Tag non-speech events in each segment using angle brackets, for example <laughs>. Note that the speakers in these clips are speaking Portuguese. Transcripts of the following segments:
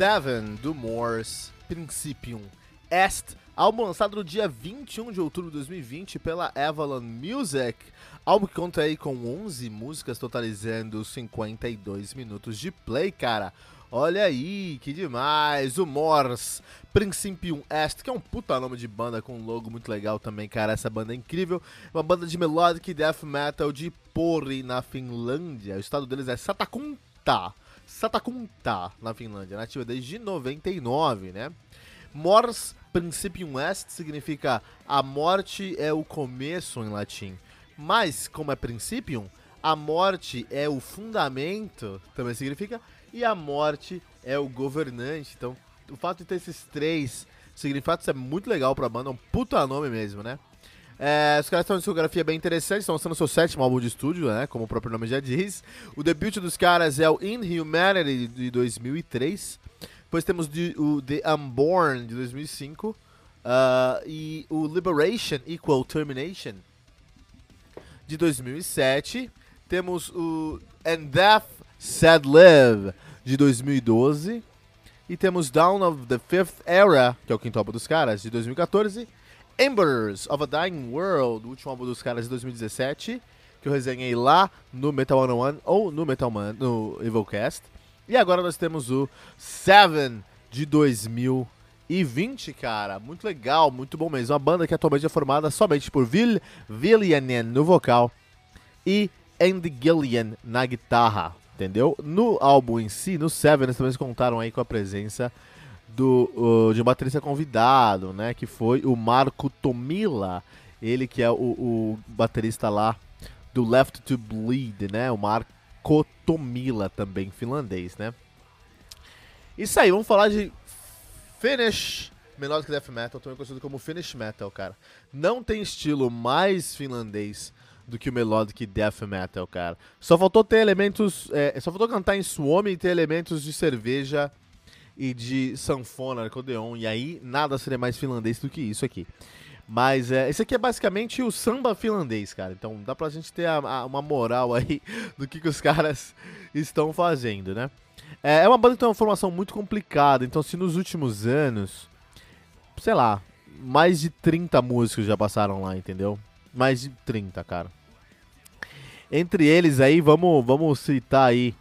Seven do Morse Principium Est, álbum lançado no dia 21 de outubro de 2020 pela Avalon Music. Álbum que conta aí com 11 músicas, totalizando 52 minutos de play, cara. Olha aí, que demais! O Morse Principium Est, que é um puta nome de banda com um logo muito legal também, cara. Essa banda é incrível. Uma banda de melodic death metal de Pori, na Finlândia. O estado deles é Satakunta. Satakunta, na Finlândia, nativa desde 99, né? Mors Principium Est significa a morte é o começo em latim. Mas, como é Principium, a morte é o fundamento, também significa, e a morte é o governante. Então, o fato de ter esses três significados é muito legal pra banda, é um puta nome mesmo, né? É, os caras têm uma discografia bem interessante, estão lançando seu sétimo álbum de estúdio, né? Como o próprio nome já diz. O debut dos caras é o Inhumanity de 2003. Depois temos o The Unborn de 2005. Uh, e o Liberation Equal Termination de 2007. Temos o And Death Sad Live de 2012. E temos Down of the Fifth Era, que é o quinto álbum dos caras, de 2014. Embers of a Dying World, o último álbum dos caras de 2017, que eu resenhei lá no Metal 101 ou no Metal Man, no Evilcast. E agora nós temos o Seven de 2020, cara. Muito legal, muito bom mesmo. Uma banda que atualmente é formada somente por Vil Villianen no vocal e Andy Gillian na guitarra, entendeu? No álbum em si, no Seven, eles também contaram aí com a presença do, uh, de baterista convidado, né? Que foi o Marco Tomila. Ele que é o, o baterista lá do Left to Bleed, né? O Marco Tomila também, finlandês, né? Isso aí, vamos falar de Finnish Melodic Death Metal, também conhecido como Finnish Metal, cara. Não tem estilo mais finlandês do que o Melodic Death Metal, cara. Só faltou ter elementos... É, só faltou cantar em Suomi e ter elementos de cerveja e de sanfona, acordeon, e aí nada seria mais finlandês do que isso aqui. Mas é, esse aqui é basicamente o samba finlandês, cara. Então dá pra gente ter a, a, uma moral <laughs> aí do que, que os caras estão fazendo, né? É, é uma banda que tem uma formação muito complicada. Então, se nos últimos anos, sei lá, mais de 30 músicos já passaram lá, entendeu? Mais de 30, cara. Entre eles aí, vamos, vamos citar aí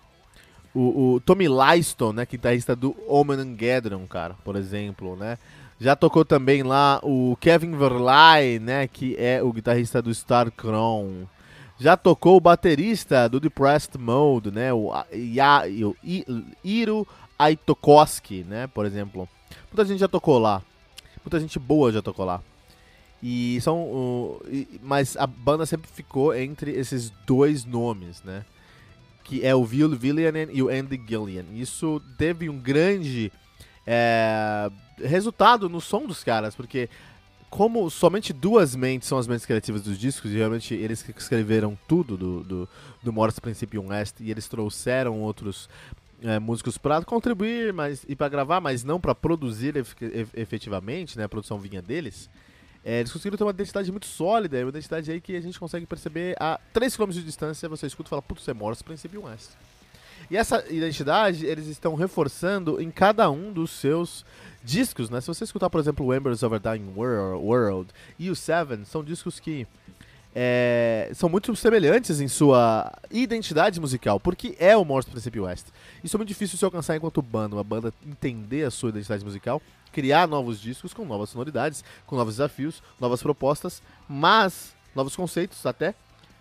o, o Tommy Lyston, né, guitarrista do Omen Gathering, cara, por exemplo, né? Já tocou também lá o Kevin Verlai, né, que é o guitarrista do Star Crown. Já tocou o baterista do Depressed Mode, né, o, ya, o Iro Aitokoski, né, por exemplo. Muita gente já tocou lá. Muita gente boa já tocou lá. E são, uh, mas a banda sempre ficou entre esses dois nomes, né? Que é o Will Villianen e o Andy Gillian. Isso teve um grande é, resultado no som dos caras, porque como somente duas mentes são as mentes criativas dos discos, e realmente eles que escreveram tudo do, do, do Morse Principium Est, e eles trouxeram outros é, músicos para contribuir mas, e para gravar, mas não para produzir efetivamente, né, a produção vinha deles, é, eles conseguiram ter uma identidade muito sólida, uma identidade aí que a gente consegue perceber a 3 km de distância, você escuta e fala, putz, é Morse Princípio West. E essa identidade eles estão reforçando em cada um dos seus discos, né? Se você escutar, por exemplo, o Embers of a Dying World e o Seven, são discos que é, são muito semelhantes em sua identidade musical, porque é o Morse Princípio West. Isso é muito difícil de se alcançar enquanto banda, uma banda entender a sua identidade musical criar novos discos com novas sonoridades, com novos desafios, novas propostas, mas novos conceitos até,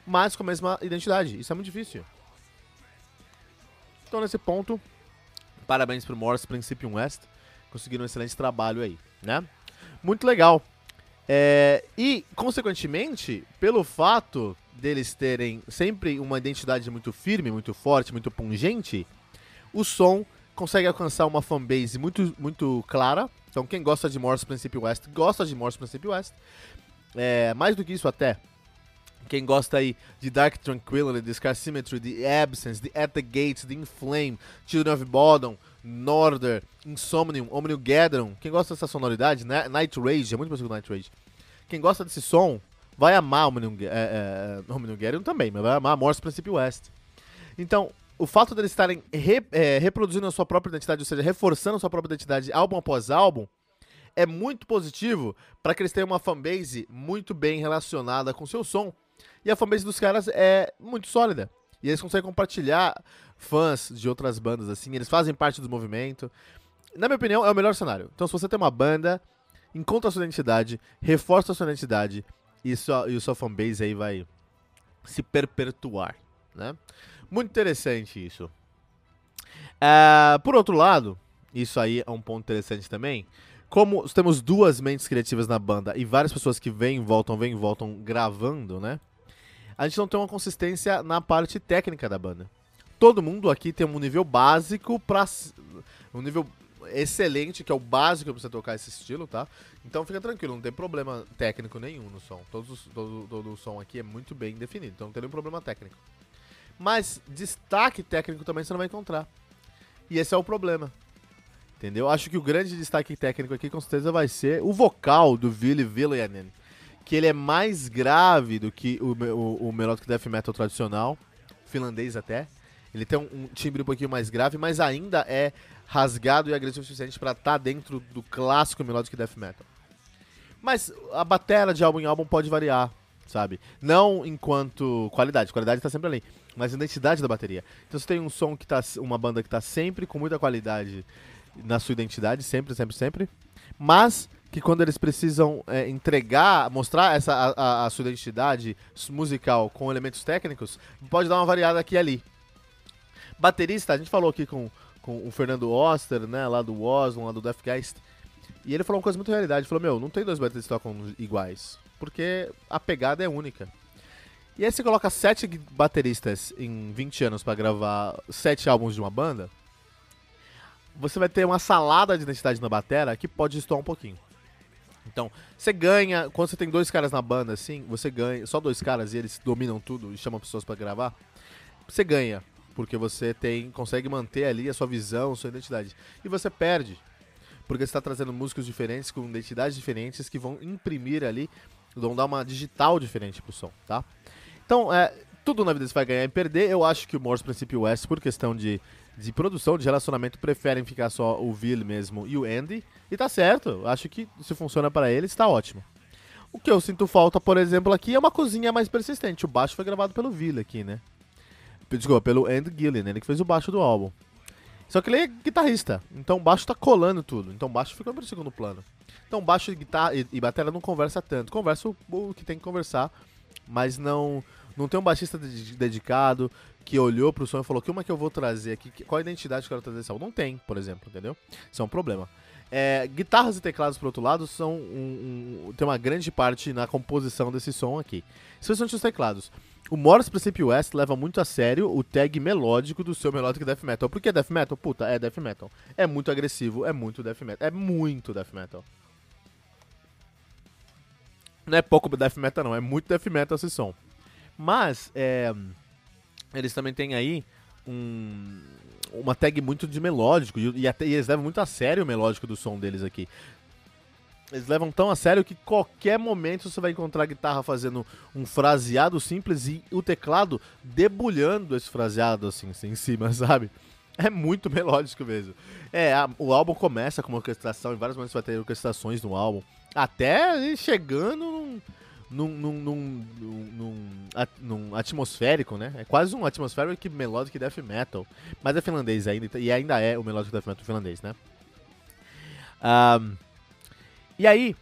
mas com a mesma identidade. Isso é muito difícil. Então nesse ponto, parabéns pro Morse Principium West, conseguiram um excelente trabalho aí, né? Muito legal. É, e, consequentemente, pelo fato deles terem sempre uma identidade muito firme, muito forte, muito pungente, o som consegue alcançar uma fanbase muito, muito clara. Então, quem gosta de Morse Principal West, gosta de Morse Principal West. É, mais do que isso, até. Quem gosta aí de Dark Tranquility, de Scar Symmetry, de Absence, de At the Gates, de Inflame, Children of Bodom, Norder, Insomnium, Omnium Gatherum. Quem gosta dessa sonoridade, né? Night Rage, é muito parecido com Night Rage. Quem gosta desse som, vai amar Omnium, é, é, Omnium Gatherum também, mas vai amar Morse Principal West. Então, o fato deles estarem re, é, reproduzindo a sua própria identidade, ou seja, reforçando a sua própria identidade álbum após álbum, é muito positivo para que eles tenham uma fanbase muito bem relacionada com seu som. E a fanbase dos caras é muito sólida. E eles conseguem compartilhar fãs de outras bandas, assim, eles fazem parte do movimento. Na minha opinião, é o melhor cenário. Então, se você tem uma banda, encontra a sua identidade, reforça a sua identidade e, sua, e o seu fanbase aí vai se perpetuar, né? Muito interessante isso. Uh, por outro lado, isso aí é um ponto interessante também. Como temos duas mentes criativas na banda e várias pessoas que vêm e voltam, vêm e voltam gravando, né? A gente não tem uma consistência na parte técnica da banda. Todo mundo aqui tem um nível básico para um nível excelente, que é o básico para você tocar esse estilo, tá? Então fica tranquilo, não tem problema técnico nenhum no som. Todos, todo, todo o som aqui é muito bem definido, então não tem nenhum problema técnico. Mas destaque técnico também você não vai encontrar. E esse é o problema. Entendeu? Acho que o grande destaque técnico aqui com certeza vai ser o vocal do Ville Villanen. Que ele é mais grave do que o, o, o melodic death metal tradicional, finlandês até. Ele tem um, um, timbre um pouquinho mais grave, mas ainda é rasgado e agressivo o suficiente para estar tá dentro do clássico melodic death metal. Mas a bateria de álbum em álbum pode variar, sabe? Não enquanto qualidade, qualidade está sempre ali mas a identidade da bateria. Então você tem um som que tá. Uma banda que tá sempre com muita qualidade na sua identidade, sempre, sempre, sempre. Mas que quando eles precisam é, entregar, mostrar essa, a, a, sua identidade musical com elementos técnicos, pode dar uma variada aqui e ali. Baterista, a gente falou aqui com, com o Fernando Oster, né, lá do Oslon, lá do Deathgeist, e ele falou uma coisa muito realidade, ele falou, meu, não tem dois bateristas que tocam iguais, porque a pegada é única. E aí você coloca sete bateristas em 20 anos para gravar sete álbuns de uma banda, você vai ter uma salada de identidade na bateria que pode estoar um pouquinho. Então, você ganha, quando você tem dois caras na banda, assim, você ganha, só dois caras e eles dominam tudo e chamam pessoas para gravar, você ganha, porque você tem, consegue manter ali a sua visão, a sua identidade. E você perde, porque você está trazendo músicos diferentes, com identidades diferentes, que vão imprimir ali, vão dar uma digital diferente pro som, tá? Então, é, tudo na vida você vai ganhar e perder. Eu acho que o Morse Princípio West, por questão de, de produção, de relacionamento, preferem ficar só o Will mesmo e o Andy. E tá certo. Acho que se funciona para eles, tá ótimo. O que eu sinto falta, por exemplo, aqui é uma cozinha mais persistente. O baixo foi gravado pelo Will aqui, né? Desculpa, pelo Andy Gillen, né? ele que fez o baixo do álbum. Só que ele é guitarrista, então o baixo tá colando tudo. Então o baixo fica no segundo plano. Então baixo e guitarra e, e bateria não conversa tanto. Conversa o, o que tem que conversar, mas não não tem um baixista dedicado que olhou pro som e falou: como é que eu vou trazer aqui? Qual a identidade que eu quero trazer esse álbum? Não tem, por exemplo, entendeu? Isso é um problema. É, guitarras e teclados, por outro lado, são um, um, tem uma grande parte na composição desse som aqui. Especialmente os teclados. O Morris Principio West leva muito a sério o tag melódico do seu Melodic Death Metal. Por que Death Metal? Puta, é Death Metal. É muito agressivo, é muito Death Metal. É muito Death Metal. Não é pouco Death Metal, não. É muito Death Metal esse som. Mas, é, eles também têm aí um, uma tag muito de melódico, e, e, até, e eles levam muito a sério o melódico do som deles aqui. Eles levam tão a sério que qualquer momento você vai encontrar a guitarra fazendo um fraseado simples e o teclado debulhando esse fraseado assim, assim em cima, <laughs> sabe? É muito melódico mesmo. É, a, o álbum começa com uma orquestração, em vários momentos vai ter orquestrações no álbum. Até chegando num, num, num, num, num, atmosférico, né? É quase um atmosférico melodic death metal. Mas é finlandês ainda, e ainda é o melodic death metal finlandês, né? Um, e aí,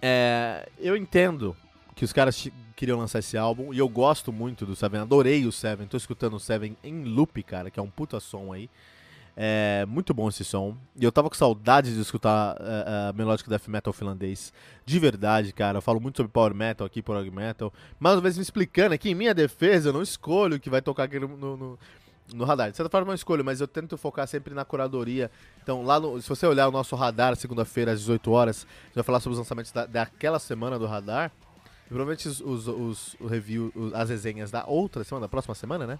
é, eu entendo que os caras queriam lançar esse álbum, e eu gosto muito do Seven, adorei o Seven, tô escutando o Seven em loop, cara, que é um puta som aí. É muito bom esse som. E eu tava com saudade de escutar uh, uh, Melodic Death Metal finlandês. De verdade, cara. Eu falo muito sobre Power Metal aqui, Power Metal. Mais uma vez me explicando aqui, em minha defesa, eu não escolho o que vai tocar aqui no, no, no radar. De certa forma eu escolho, mas eu tento focar sempre na curadoria. Então, lá no, se você olhar o nosso radar, segunda-feira, às 18 horas, a gente vai falar sobre os lançamentos da, daquela semana do radar. E provavelmente os, os, os, o review, as resenhas da outra semana, da próxima semana, né?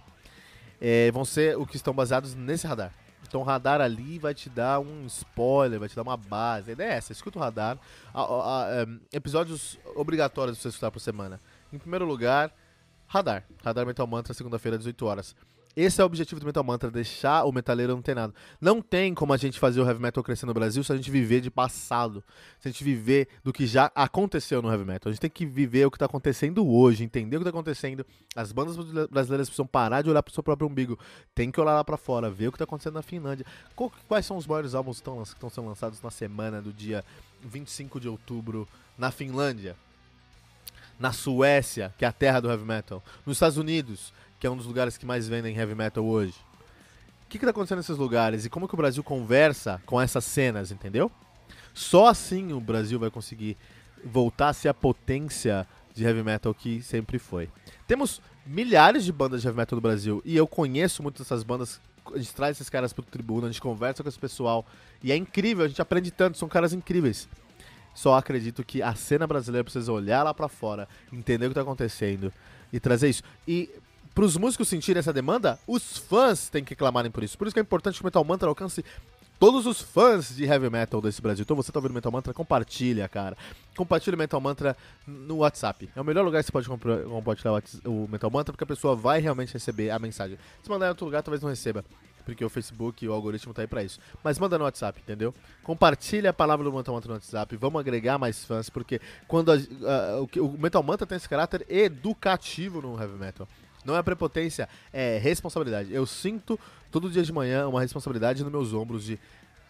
É, vão ser o que estão baseados nesse radar. Então o radar ali vai te dar um spoiler, vai te dar uma base. A ideia é essa, escuta o radar. A, a, a, é, episódios obrigatórios pra você escutar por semana. Em primeiro lugar, radar. Radar Metal Mantra, segunda-feira, 18 horas. Esse é o objetivo do Metal Mantra, deixar o metaleiro antenado. Não tem como a gente fazer o heavy metal crescer no Brasil se a gente viver de passado. Se a gente viver do que já aconteceu no heavy metal. A gente tem que viver o que está acontecendo hoje, entender o que está acontecendo. As bandas brasileiras precisam parar de olhar para o seu próprio umbigo. Tem que olhar lá para fora, ver o que está acontecendo na Finlândia. Quais são os maiores álbuns que estão sendo lançados na semana do dia 25 de outubro na Finlândia? Na Suécia, que é a terra do heavy metal. Nos Estados Unidos, que é um dos lugares que mais vendem heavy metal hoje. O que está acontecendo nesses lugares e como que o Brasil conversa com essas cenas, entendeu? Só assim o Brasil vai conseguir voltar a ser a potência de heavy metal que sempre foi. Temos milhares de bandas de heavy metal no Brasil e eu conheço muitas dessas bandas. A gente traz esses caras pro tribuna, a gente conversa com esse pessoal e é incrível, a gente aprende tanto, são caras incríveis. Só acredito que a cena brasileira precisa olhar lá para fora, entender o que tá acontecendo e trazer isso. E para os músicos sentirem essa demanda, os fãs têm que clamarem por isso. Por isso que é importante que o Metal Mantra alcance todos os fãs de heavy metal desse Brasil. Então você tá ouvindo Metal Mantra, compartilha, cara. Compartilha o Metal Mantra no WhatsApp. É o melhor lugar que você pode compartilhar o Metal Mantra, porque a pessoa vai realmente receber a mensagem. Se mandar em outro lugar, talvez não receba. Porque o Facebook o algoritmo tá aí pra isso. Mas manda no WhatsApp, entendeu? Compartilha a palavra do Metal Mantra no WhatsApp. Vamos agregar mais fãs, porque quando a, a, o, o Metal Mantra tem esse caráter educativo no heavy metal. Não é prepotência, é responsabilidade. Eu sinto todo dia de manhã uma responsabilidade nos meus ombros de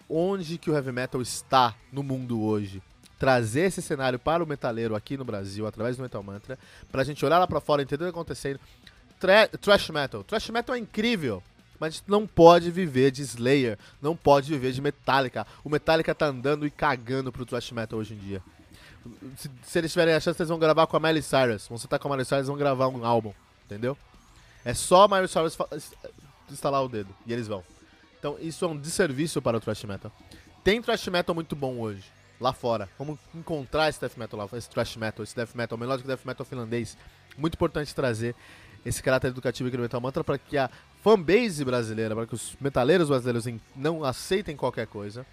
onde que o heavy metal está no mundo hoje. Trazer esse cenário para o metaleiro aqui no Brasil, através do Metal Mantra, pra gente olhar lá pra fora, entender o que está acontecendo. Tra trash metal. Trash metal é incrível. Mas a gente não pode viver de Slayer, não pode viver de Metallica. O Metallica tá andando e cagando pro thrash metal hoje em dia. Se, se eles tiverem a chance, eles vão gravar com a Miley Cyrus. Vão estar com a Miley Cyrus, vão gravar um álbum entendeu? É só Cyrus instalar o dedo e eles vão. Então isso é um desserviço para o thrash metal. Tem thrash metal muito bom hoje, lá fora. Vamos encontrar esse death metal lá, esse thrash metal, esse death metal, melódico death metal finlandês. Muito importante trazer esse caráter educativo aqui no Metal Mantra para que a fanbase brasileira, para que os metaleiros brasileiros não aceitem qualquer coisa,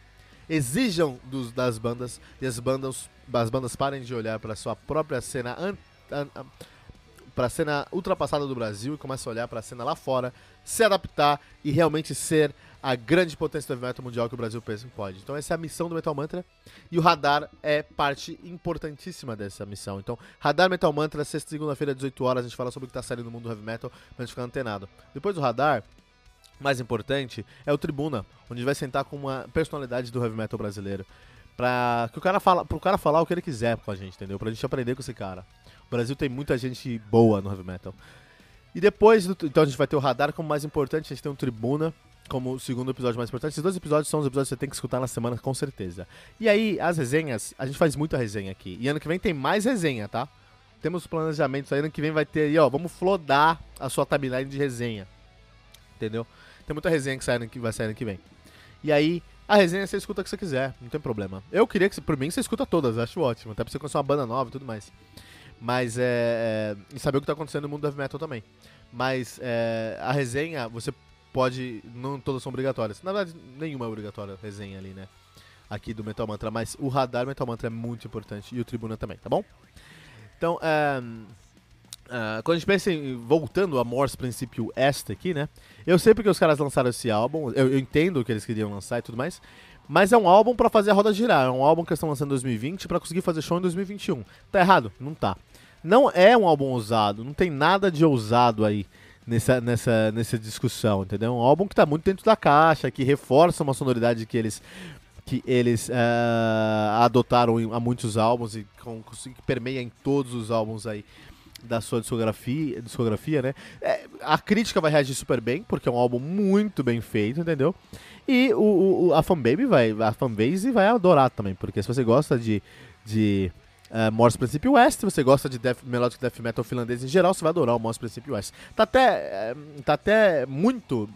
exijam dos, das bandas e as bandas, as bandas parem de olhar para sua própria cena an, an, an, para a cena ultrapassada do Brasil e começa a olhar para a cena lá fora, se adaptar e realmente ser a grande potência do heavy metal mundial que o Brasil pensa que pode. Então essa é a missão do Metal Mantra e o Radar é parte importantíssima dessa missão. Então, Radar Metal Mantra, sexta segunda-feira, 18 horas, a gente fala sobre o que está saindo no mundo do heavy metal pra gente ficar antenado. Depois do Radar, mais importante, é o Tribuna, onde vai sentar com uma personalidade do heavy metal brasileiro. Pra que o cara fala, pro cara falar o que ele quiser com a gente, entendeu? Pra gente aprender com esse cara. O Brasil tem muita gente boa no heavy metal. E depois, do, então a gente vai ter o radar como mais importante, a gente tem um tribuna como o segundo episódio mais importante. Esses dois episódios são os episódios que você tem que escutar na semana, com certeza. E aí, as resenhas, a gente faz muita resenha aqui. E ano que vem tem mais resenha, tá? Temos planejamentos aí, ano que vem vai ter aí, ó, vamos flodar a sua timeline de resenha. Entendeu? Tem muita resenha que, sai que vai sair ano que vem. E aí, a resenha você escuta o que você quiser, não tem problema. Eu queria que, por mim, você escuta todas, acho ótimo. Até pra você conhecer uma banda nova e tudo mais. Mas é, é. E saber o que tá acontecendo no mundo do heavy metal também. Mas é, a resenha, você pode. Não todas são obrigatórias. Na verdade, nenhuma é obrigatória resenha ali, né? Aqui do Metal Mantra. Mas o radar Metal Mantra é muito importante. E o Tribuna também, tá bom? Então, é, é, quando a gente pensa em voltando a Morse Princípio Este aqui, né? Eu sei porque os caras lançaram esse álbum, eu, eu entendo o que eles queriam lançar e tudo mais, mas é um álbum para fazer a roda girar, é um álbum que eles estão lançando em 2020 para conseguir fazer show em 2021. Tá errado? Não tá. Não é um álbum ousado, não tem nada de ousado aí nessa, nessa, nessa discussão, entendeu? É um álbum que está muito dentro da caixa, que reforça uma sonoridade que eles que eles uh, adotaram há muitos álbuns e com, que permeia em todos os álbuns aí da sua discografia, discografia né? É, a crítica vai reagir super bem, porque é um álbum muito bem feito, entendeu? E o, o a fanbase vai, a fanbase vai adorar também, porque se você gosta de, de uh, Morse Princípio West. Se você gosta de death, melodic death metal finlandês em geral, você vai adorar o Morse Princípio West. Tá até, uh, tá até muito...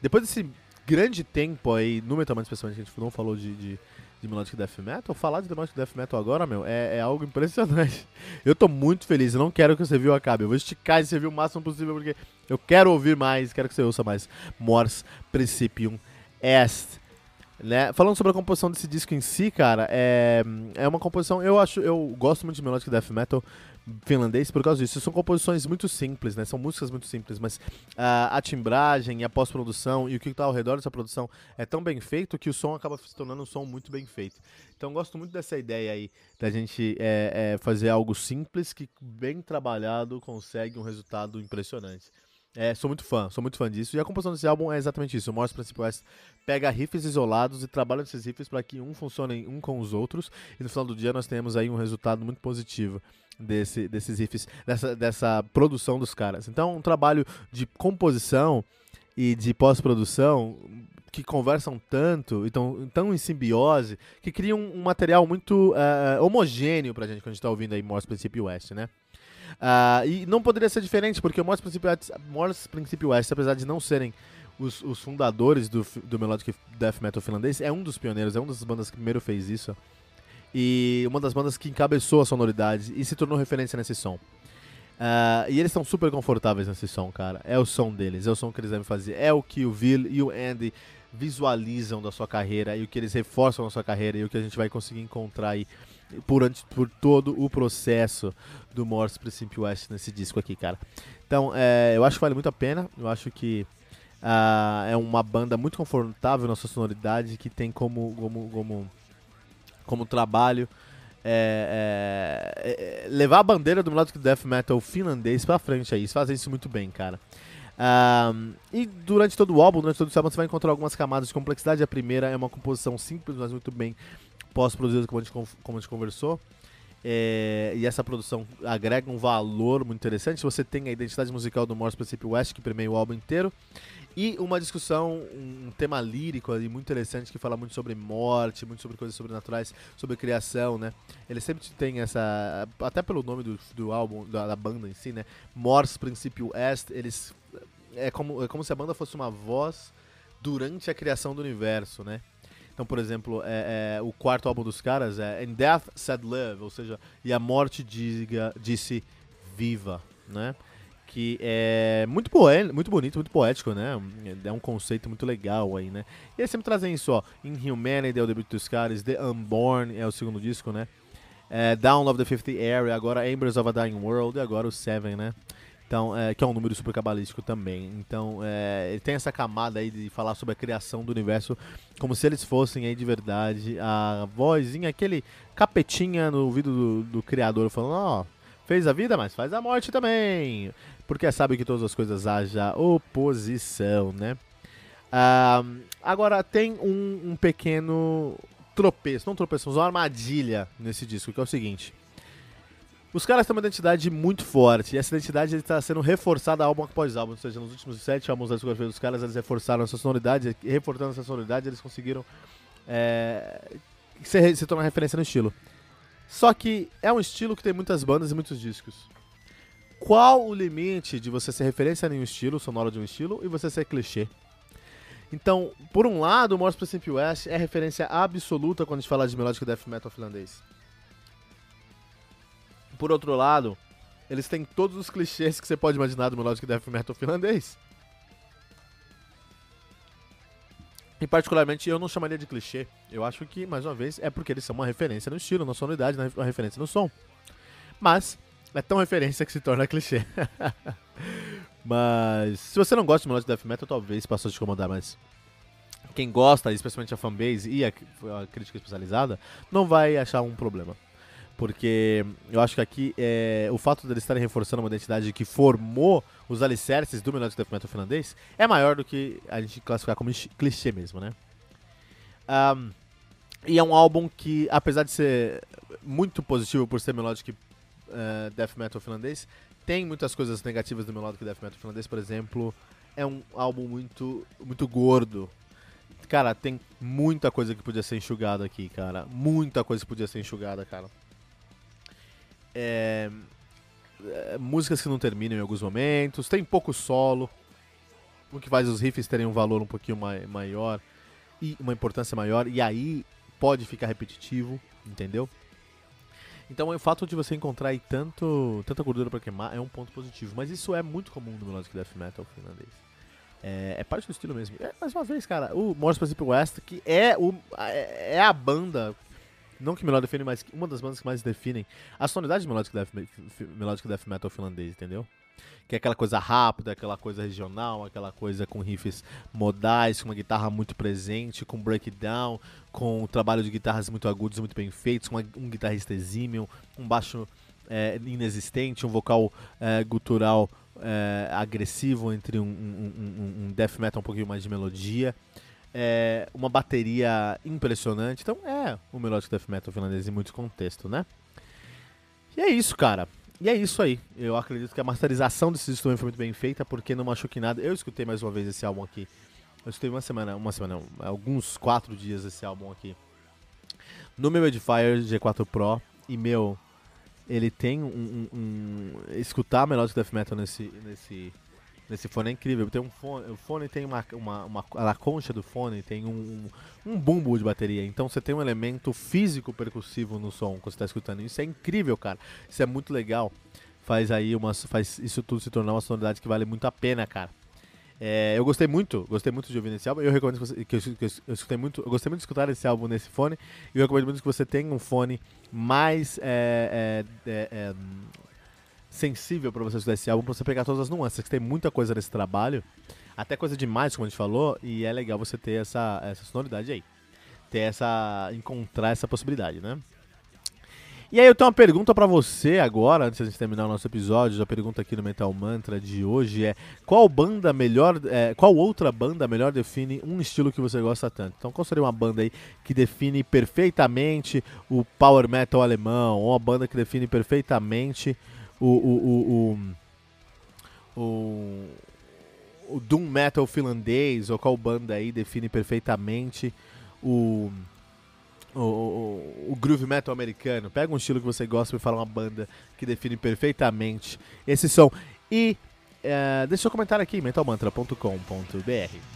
Depois desse grande tempo aí, no Metal Man especialmente, a gente não falou de, de, de Melodic Death Metal, falar de Melodic Death Metal agora, meu, é, é, algo impressionante. Eu tô muito feliz, eu não quero que você viu acabe. Eu vou esticar esse review o máximo possível, porque eu quero ouvir mais, quero que você ouça mais. Morse Principium Est. Né? Falando sobre a composição desse disco em si, cara, é, é uma composição. Eu acho, eu gosto muito de Melodic Death Metal finlandês por causa disso. São composições muito simples, né? São músicas muito simples, mas uh, a timbragem, a pós-produção e o que está ao redor dessa produção é tão bem feito que o som acaba se tornando um som muito bem feito. Então gosto muito dessa ideia aí da gente é, é, fazer algo simples que bem trabalhado consegue um resultado impressionante. É, sou muito fã, sou muito fã disso. E a composição desse álbum é exatamente isso. O Morse Principal pega riffs isolados e trabalha esses riffs para que um funcione um com os outros. E no final do dia nós temos aí um resultado muito positivo desse, desses riffs, dessa, dessa produção dos caras. Então, um trabalho de composição e de pós-produção que conversam tanto e tão, em simbiose que criam um material muito uh, homogêneo pra gente quando a gente tá ouvindo aí Morse Princípio West, né? Uh, e não poderia ser diferente, porque o Morse Princípio West, Morse Princípio West apesar de não serem os, os fundadores do, do Melodic Death Metal finlandês, é um dos pioneiros, é uma das bandas que primeiro fez isso e uma das bandas que encabeçou a sonoridade e se tornou referência nesse som. Uh, e eles estão super confortáveis nesse som, cara. É o som deles, é o som que eles devem fazer. É o que o Will e o Andy visualizam da sua carreira e o que eles reforçam na sua carreira e o que a gente vai conseguir encontrar aí por, por todo o processo do Morse Principio West nesse disco aqui, cara. Então, é, eu acho que vale muito a pena. Eu acho que uh, é uma banda muito confortável na sua sonoridade que tem como, como, como como trabalho. É, é, levar a bandeira do Melodic Death Metal finlandês pra frente aí. Eles fazem isso muito bem, cara. Um, e durante todo o álbum, durante todo o álbum, você vai encontrar algumas camadas de complexidade. A primeira é uma composição simples, mas muito bem pós-produzida, como, como, a gente conversou. É, e essa produção agrega um valor muito interessante. Você tem a identidade musical do Morse Pacific West, que permeia o álbum inteiro. E uma discussão, um tema lírico ali muito interessante que fala muito sobre morte, muito sobre coisas sobrenaturais, sobre criação, né? Ele sempre tem essa, até pelo nome do, do álbum, da, da banda em si, né? Morse Princípio Est, eles é como, é como se a banda fosse uma voz durante a criação do universo, né? Então, por exemplo, é, é, o quarto álbum dos caras é In Death Said Love, ou seja, e a morte diga, disse viva, né? Que é muito, muito bonito, muito poético, né? É um conceito muito legal aí, né? E eles sempre trazem isso, ó. Inhumanity é o debut dos caras, The Unborn é o segundo disco, né? É, Down of the Fifth Area, agora Embers of a Dying World e agora o Seven, né? Então, é, que é um número super cabalístico também. Então, é, ele tem essa camada aí de falar sobre a criação do universo como se eles fossem aí de verdade a vozinha, aquele capetinha no ouvido do, do criador falando, ó, oh, fez a vida, mas faz a morte também porque sabe que todas as coisas haja oposição, né? Ah, agora tem um, um, pequeno tropeço, não tropeço, mas uma armadilha nesse disco, que é o seguinte. Os caras têm uma identidade muito forte, e essa identidade está sendo reforçada álbum após álbum, ou seja, nos últimos sete álbuns da discografia dos caras, eles reforçaram essa sonoridade, e reforçando essa sonoridade, eles conseguiram é, se, se tornar referência no estilo. Só que é um estilo que tem muitas bandas e muitos discos qual o limite de você ser referência em um estilo, sonoro de um estilo, e você ser clichê? Então, por um lado, o Morse Principio West é referência absoluta quando a gente fala de melodic death metal finlandês. Por outro lado, eles têm todos os clichês que você pode imaginar do melodic death metal finlandês. E particularmente eu não chamaria de clichê. Eu acho que, mais uma vez, é porque eles são uma referência no estilo, na sonoridade, uma referência no som. Mas é tão referência que se torna clichê. <laughs> mas se você não gosta de melodic death metal, talvez possa te incomodar, mas quem gosta, especialmente a fanbase e a, a, crítica especializada, não vai achar um problema. Porque eu acho que aqui é, o fato deles estarem reforçando uma identidade que formou os alicerces do melodic death metal finlandês é maior do que a gente classificar como clichê mesmo, né? Um, e é um álbum que, apesar de ser muito positivo por ser melodic uh, death metal finlandês. Tem muitas coisas negativas do melodic death metal finlandês, por exemplo, é um álbum muito, muito gordo. Cara, tem muita coisa que podia ser enxugada aqui, cara. Muita coisa que podia ser enxugada, cara. é, é, músicas que não terminam em alguns momentos, tem pouco solo, o que faz os riffs terem um valor um pouquinho mai maior e uma importância maior, e aí pode ficar repetitivo, entendeu? Então o fato de você encontrar aí tanto, tanta gordura para queimar é um ponto positivo, mas isso é muito comum no Melodic Death Metal finlandês. É, é, parte do estilo mesmo. É, mais uma vez, cara, o Morse Pacific West, que é, o, é, é a banda não que melhor define, mas uma das bandas que mais definem a sonoridade de Melodic Death, Melodic Death Metal finlandês, entendeu? Que é aquela coisa rápida, aquela coisa regional, aquela coisa com riffs modais, com uma guitarra muito presente, com breakdown, com um trabalho de guitarras muito agudos, muito bem feitos, com um guitarrista exímio, um baixo é, inexistente, um vocal é, gutural é, agressivo entre um, um, um, um death metal um pouquinho mais de melodia é, uma bateria impressionante. Então é o Melodic Death Metal finlandês em muito contexto, né? E é isso, cara. E é isso aí. Eu acredito que a masterização desse instrumento foi muito bem feita, porque não machuque nada. Eu escutei mais uma vez esse álbum aqui. Eu escutei uma semana, uma semana, não, alguns quatro dias esse álbum aqui. No meu Edifier G4 Pro. E, meu, ele tem um... um, um escutar Melodic Death Metal nesse, nesse nesse fone é incrível. Tem um fone, o fone tem uma, uma, uma a concha do fone tem um, um, um bumbo de bateria. Então você tem um elemento físico percussivo no som quando você está escutando. Isso é incrível, cara. Isso é muito legal. Faz aí uma, faz isso tudo se tornar uma sonoridade que vale muito a pena, cara. É, eu gostei muito, gostei muito de ouvir esse álbum. Eu recomendo que, você, que, eu, que eu, escutei muito, eu gostei muito de escutar esse álbum nesse fone. E eu recomendo muito que você tenha um fone mais é, é, é, é sensível para você estudar esse álbum, pra você pegar todas as nuances, que tem muita coisa nesse trabalho, até coisa demais, como a gente falou, e é legal você ter essa, essa sonoridade aí. Ter essa. encontrar essa possibilidade, né? E aí eu tenho uma pergunta para você agora, antes de a gente terminar o nosso episódio. A pergunta aqui no Metal Mantra de hoje é: qual banda melhor, é, qual outra banda melhor define um estilo que você gosta tanto? Então, qual seria uma banda aí que define perfeitamente o power metal alemão, ou uma banda que define perfeitamente o, o, o, o, o Doom Metal finlandês, ou qual banda aí define perfeitamente o, o, o, o, groove metal americano. Pega um estilo que você gosta e fala uma banda que define perfeitamente esse som. E uh, deixa seu comentário aqui, metalmantra.com.br.